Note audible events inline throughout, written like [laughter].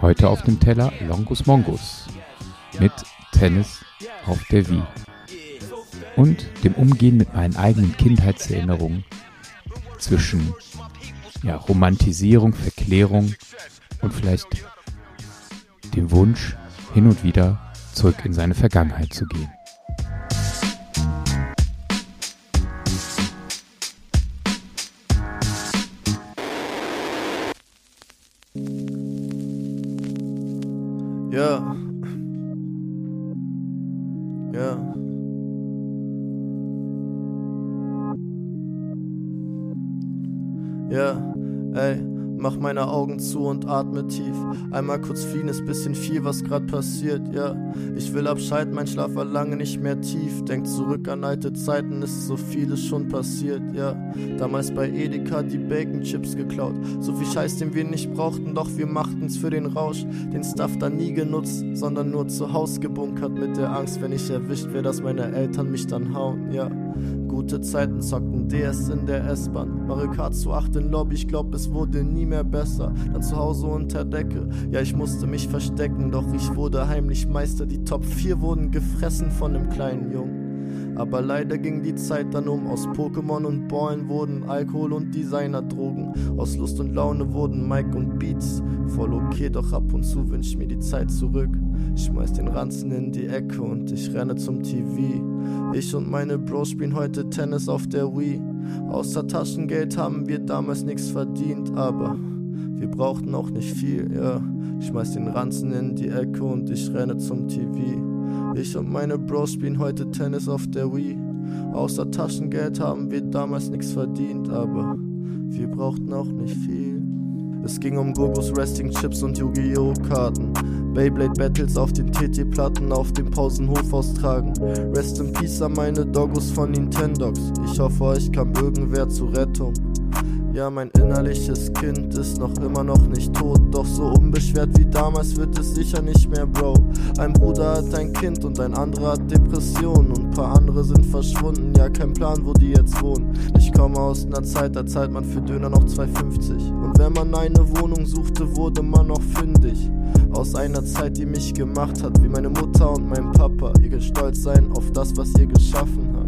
Heute auf dem Teller Longus Mongus mit Tennis auf der Wii und dem Umgehen mit meinen eigenen Kindheitserinnerungen zwischen ja, Romantisierung, Verklärung und vielleicht dem Wunsch, hin und wieder zurück in seine Vergangenheit zu gehen. Ja, ey. Mach meine Augen zu und atme tief. Einmal kurz fliehen ist bisschen viel, was grad passiert, ja. Ich will abschalten, mein Schlaf war lange nicht mehr tief. Denk zurück an alte Zeiten, ist so vieles schon passiert, ja. Damals bei Edeka die Bacon Chips geklaut. So viel Scheiß, den wir nicht brauchten, doch wir machten's für den Rausch. Den Stuff da nie genutzt, sondern nur zu Haus gebunkert mit der Angst, wenn ich erwischt wär, dass meine Eltern mich dann hauen, ja. Gute Zeiten zockten DS in der S-Bahn. Mario Kart zu 8 in Lobby, ich glaub, es wurde nie mehr besser. Dann zu Hause unter Decke, ja, ich musste mich verstecken, doch ich wurde heimlich Meister. Die Top 4 wurden gefressen von dem kleinen Jungen. Aber leider ging die Zeit dann um. Aus Pokémon und Ballen wurden Alkohol und Designer-Drogen. Aus Lust und Laune wurden Mike und Beats. Voll okay, doch ab und zu wünsch ich mir die Zeit zurück. Schmeiß den Ranzen in die Ecke und ich renne zum TV. Ich und meine Bros spielen heute Tennis auf der Wii. Außer Taschengeld haben wir damals nichts verdient, aber wir brauchten auch nicht viel, ja. Ich schmeiß den Ranzen in die Ecke und ich renne zum TV. Ich und meine Bros spielen heute Tennis auf der Wii. Außer Taschengeld haben wir damals nichts verdient, aber wir brauchten auch nicht viel. Es ging um Gogos Resting Chips und Yu-Gi-Oh! Karten. Beyblade Battles auf den TT-Platten auf dem Pausenhof austragen. Rest in Peace an meine Doggos von Nintendogs. Ich hoffe, euch kam irgendwer zur Rettung. Ja, mein innerliches Kind ist noch immer noch nicht tot, doch so unbeschwert wie damals wird es sicher nicht mehr, Bro. Ein Bruder hat ein Kind und ein anderer hat Depressionen und ein paar andere sind verschwunden, ja, kein Plan, wo die jetzt wohnen. Ich komme aus einer Zeit, da zahlt man für Döner noch 2,50 und wenn man eine Wohnung suchte, wurde man noch fündig. Aus einer Zeit, die mich gemacht hat, wie meine Mutter und mein Papa. Ihr könnt stolz sein auf das, was ihr geschaffen habt.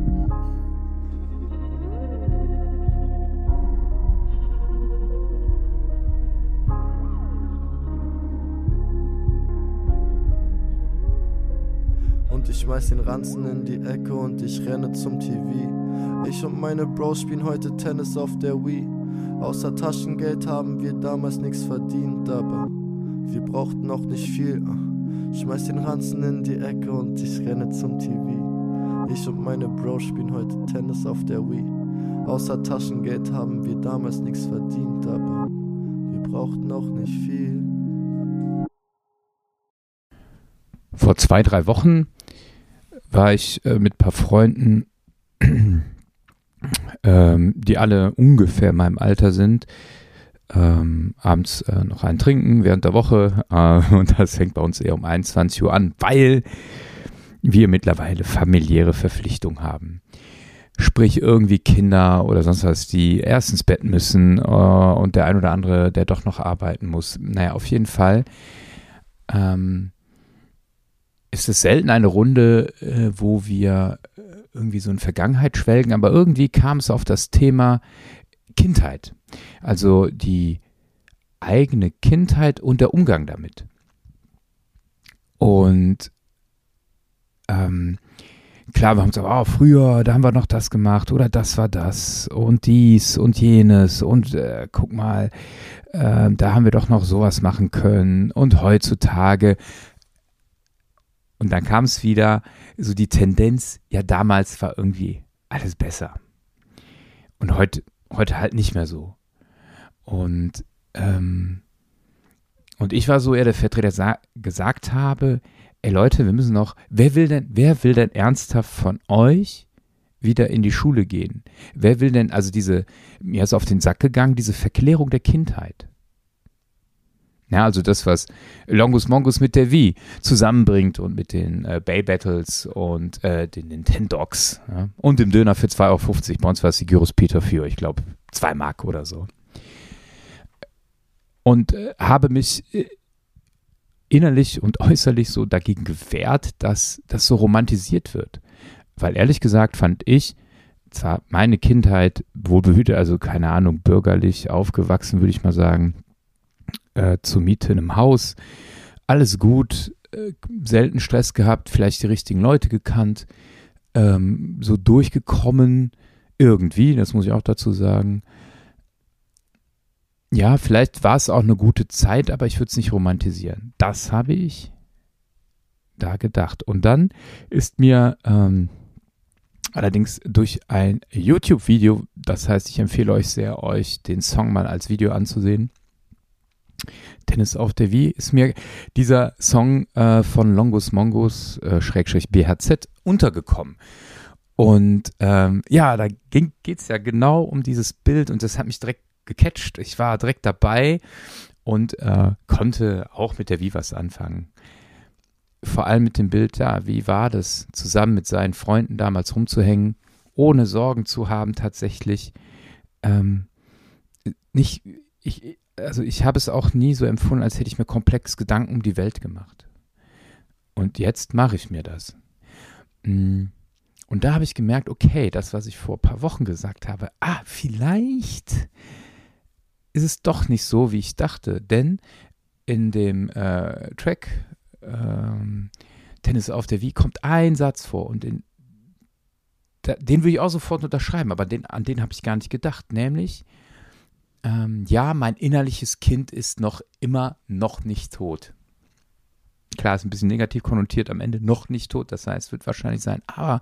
Schmeiß den Ranzen in die Ecke und ich renne zum TV. Ich und meine Bros spielen heute Tennis auf der Wii. Außer Taschengeld haben wir damals nichts verdient, aber wir brauchten auch nicht viel. Schmeiß den Ranzen in die Ecke und ich renne zum TV. Ich und meine Bros spielen heute Tennis auf der Wii. Außer Taschengeld haben wir damals nichts verdient, aber wir brauchten auch nicht viel. Vor zwei, drei Wochen war ich äh, mit ein paar Freunden, [clears throat] ähm, die alle ungefähr in meinem Alter sind, ähm, abends äh, noch einen trinken während der Woche äh, [laughs] und das fängt bei uns eher um 21 Uhr an, weil wir mittlerweile familiäre Verpflichtungen haben. Sprich irgendwie Kinder oder sonst was, die erst ins Bett müssen äh, und der ein oder andere, der doch noch arbeiten muss. Naja, auf jeden Fall ähm, ist es selten eine Runde, äh, wo wir äh, irgendwie so in Vergangenheit schwelgen, aber irgendwie kam es auf das Thema Kindheit. Also die eigene Kindheit und der Umgang damit. Und ähm, klar, wir haben gesagt, oh, früher, da haben wir noch das gemacht oder das war das und dies und jenes und äh, guck mal, äh, da haben wir doch noch sowas machen können und heutzutage und dann kam es wieder, so die Tendenz, ja, damals war irgendwie alles besser. Und heute, heute halt nicht mehr so. Und, ähm, und ich war so eher der Vertreter, der gesagt habe, ey Leute, wir müssen noch, wer will denn, wer will denn ernsthaft von euch wieder in die Schule gehen? Wer will denn, also diese, mir ist auf den Sack gegangen, diese Verklärung der Kindheit. Ja, also das, was Longus Mongus mit der Wii zusammenbringt und mit den äh, Bay Battles und äh, den Nintendogs ja? und dem Döner für 2,50 Euro. Bei uns war es die Gyros Peter für, ich glaube, 2 Mark oder so. und äh, habe mich äh, innerlich und [laughs] äußerlich so dagegen gewehrt, dass das so romantisiert wird. Weil ehrlich gesagt fand ich, zwar meine Kindheit wohlbehütet, also keine Ahnung, bürgerlich aufgewachsen, würde ich mal sagen, äh, zur Miete in einem Haus, alles gut, äh, selten Stress gehabt, vielleicht die richtigen Leute gekannt, ähm, so durchgekommen, irgendwie, das muss ich auch dazu sagen. Ja, vielleicht war es auch eine gute Zeit, aber ich würde es nicht romantisieren. Das habe ich da gedacht. Und dann ist mir ähm, allerdings durch ein YouTube-Video, das heißt, ich empfehle euch sehr, euch den Song mal als Video anzusehen. Tennis auf der Wie ist mir dieser Song äh, von Longus Mongus, äh, Schrägstrich BHZ, untergekommen. Und ähm, ja, da geht es ja genau um dieses Bild und das hat mich direkt gecatcht. Ich war direkt dabei und äh, konnte auch mit der Vivas anfangen. Vor allem mit dem Bild, ja, wie war das, zusammen mit seinen Freunden damals rumzuhängen, ohne Sorgen zu haben tatsächlich. Ähm, nicht, ich, also ich habe es auch nie so empfunden, als hätte ich mir komplex Gedanken um die Welt gemacht. Und jetzt mache ich mir das. Mm. Und da habe ich gemerkt, okay, das, was ich vor ein paar Wochen gesagt habe, ah, vielleicht ist es doch nicht so, wie ich dachte. Denn in dem äh, Track ähm, Tennis auf der Wie kommt ein Satz vor und den, da, den würde ich auch sofort unterschreiben, aber den, an den habe ich gar nicht gedacht. Nämlich, ähm, ja, mein innerliches Kind ist noch immer noch nicht tot. Klar, ist ein bisschen negativ konnotiert am Ende, noch nicht tot, das heißt, wird wahrscheinlich sein, aber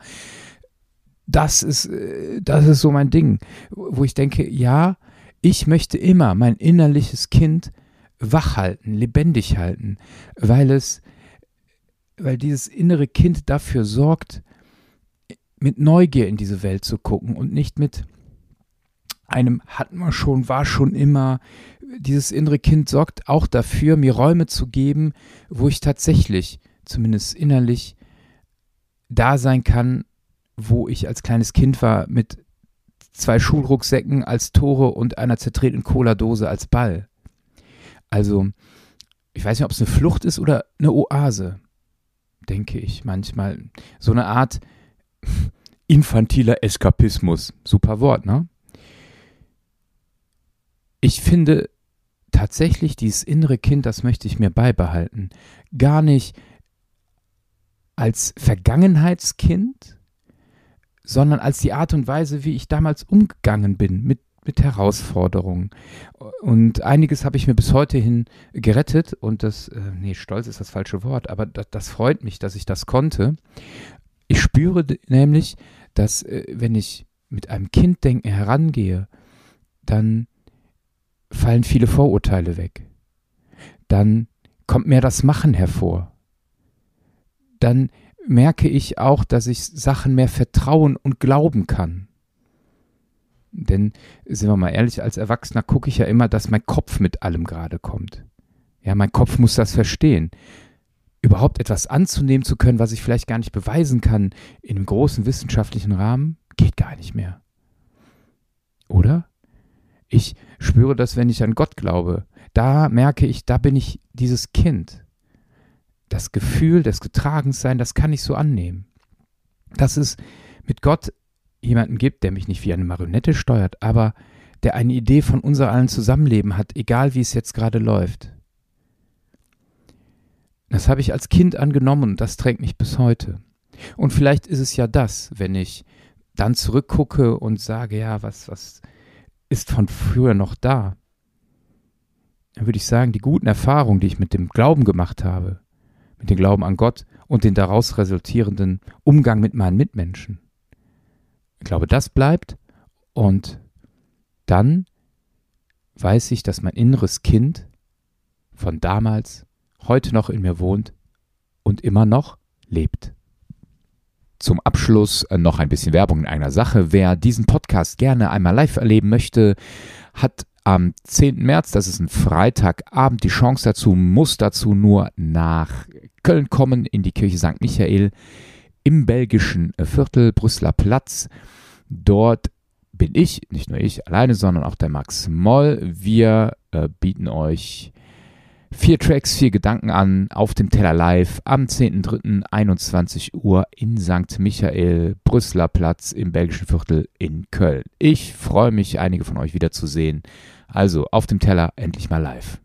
das ist, äh, das ist so mein Ding, wo ich denke, ja, ich möchte immer mein innerliches Kind wach halten, lebendig halten, weil es, weil dieses innere Kind dafür sorgt, mit Neugier in diese Welt zu gucken und nicht mit einem hatten wir schon, war schon immer. Dieses innere Kind sorgt auch dafür, mir Räume zu geben, wo ich tatsächlich, zumindest innerlich, da sein kann, wo ich als kleines Kind war, mit zwei Schulrucksäcken als Tore und einer zertretenen Cola-Dose als Ball. Also, ich weiß nicht, ob es eine Flucht ist oder eine Oase, denke ich manchmal. So eine Art infantiler Eskapismus. Super Wort, ne? Ich finde tatsächlich dieses innere Kind, das möchte ich mir beibehalten. Gar nicht als Vergangenheitskind, sondern als die Art und Weise, wie ich damals umgegangen bin mit, mit Herausforderungen. Und einiges habe ich mir bis heute hin gerettet und das, äh, nee, stolz ist das falsche Wort, aber das, das freut mich, dass ich das konnte. Ich spüre nämlich, dass äh, wenn ich mit einem Kinddenken herangehe, dann fallen viele Vorurteile weg. Dann kommt mehr das Machen hervor. Dann merke ich auch, dass ich Sachen mehr vertrauen und glauben kann. Denn, sind wir mal ehrlich, als Erwachsener gucke ich ja immer, dass mein Kopf mit allem gerade kommt. Ja, mein Kopf muss das verstehen. Überhaupt etwas anzunehmen zu können, was ich vielleicht gar nicht beweisen kann, in einem großen wissenschaftlichen Rahmen, geht gar nicht mehr. Oder? Ich spüre das, wenn ich an Gott glaube. Da merke ich, da bin ich dieses Kind. Das Gefühl des Getragenseins, das kann ich so annehmen. Dass es mit Gott jemanden gibt, der mich nicht wie eine Marionette steuert, aber der eine Idee von unser allen Zusammenleben hat, egal wie es jetzt gerade läuft. Das habe ich als Kind angenommen und das trägt mich bis heute. Und vielleicht ist es ja das, wenn ich dann zurückgucke und sage, ja, was, was, ist von früher noch da. Dann würde ich sagen, die guten Erfahrungen, die ich mit dem Glauben gemacht habe, mit dem Glauben an Gott und den daraus resultierenden Umgang mit meinen Mitmenschen. Ich glaube, das bleibt und dann weiß ich, dass mein inneres Kind von damals heute noch in mir wohnt und immer noch lebt. Zum Abschluss äh, noch ein bisschen Werbung in einer Sache. Wer diesen Podcast gerne einmal live erleben möchte, hat am 10. März, das ist ein Freitagabend, die Chance dazu, muss dazu nur nach Köln kommen, in die Kirche St. Michael im belgischen Viertel Brüsseler Platz. Dort bin ich, nicht nur ich alleine, sondern auch der Max Moll. Wir äh, bieten euch vier Tracks, vier Gedanken an auf dem Teller Live am 10.03.21 Uhr in St. Michael, Brüsseler Platz im belgischen Viertel in Köln. Ich freue mich, einige von euch wiederzusehen. Also auf dem Teller endlich mal live.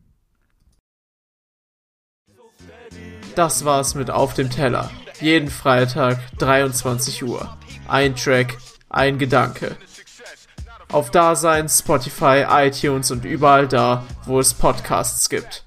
Das war's mit Auf dem Teller. Jeden Freitag 23 Uhr. Ein Track, ein Gedanke. Auf Dasein, Spotify, iTunes und überall da, wo es Podcasts gibt.